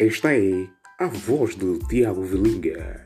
Esta é a voz do Tiago Vilinga.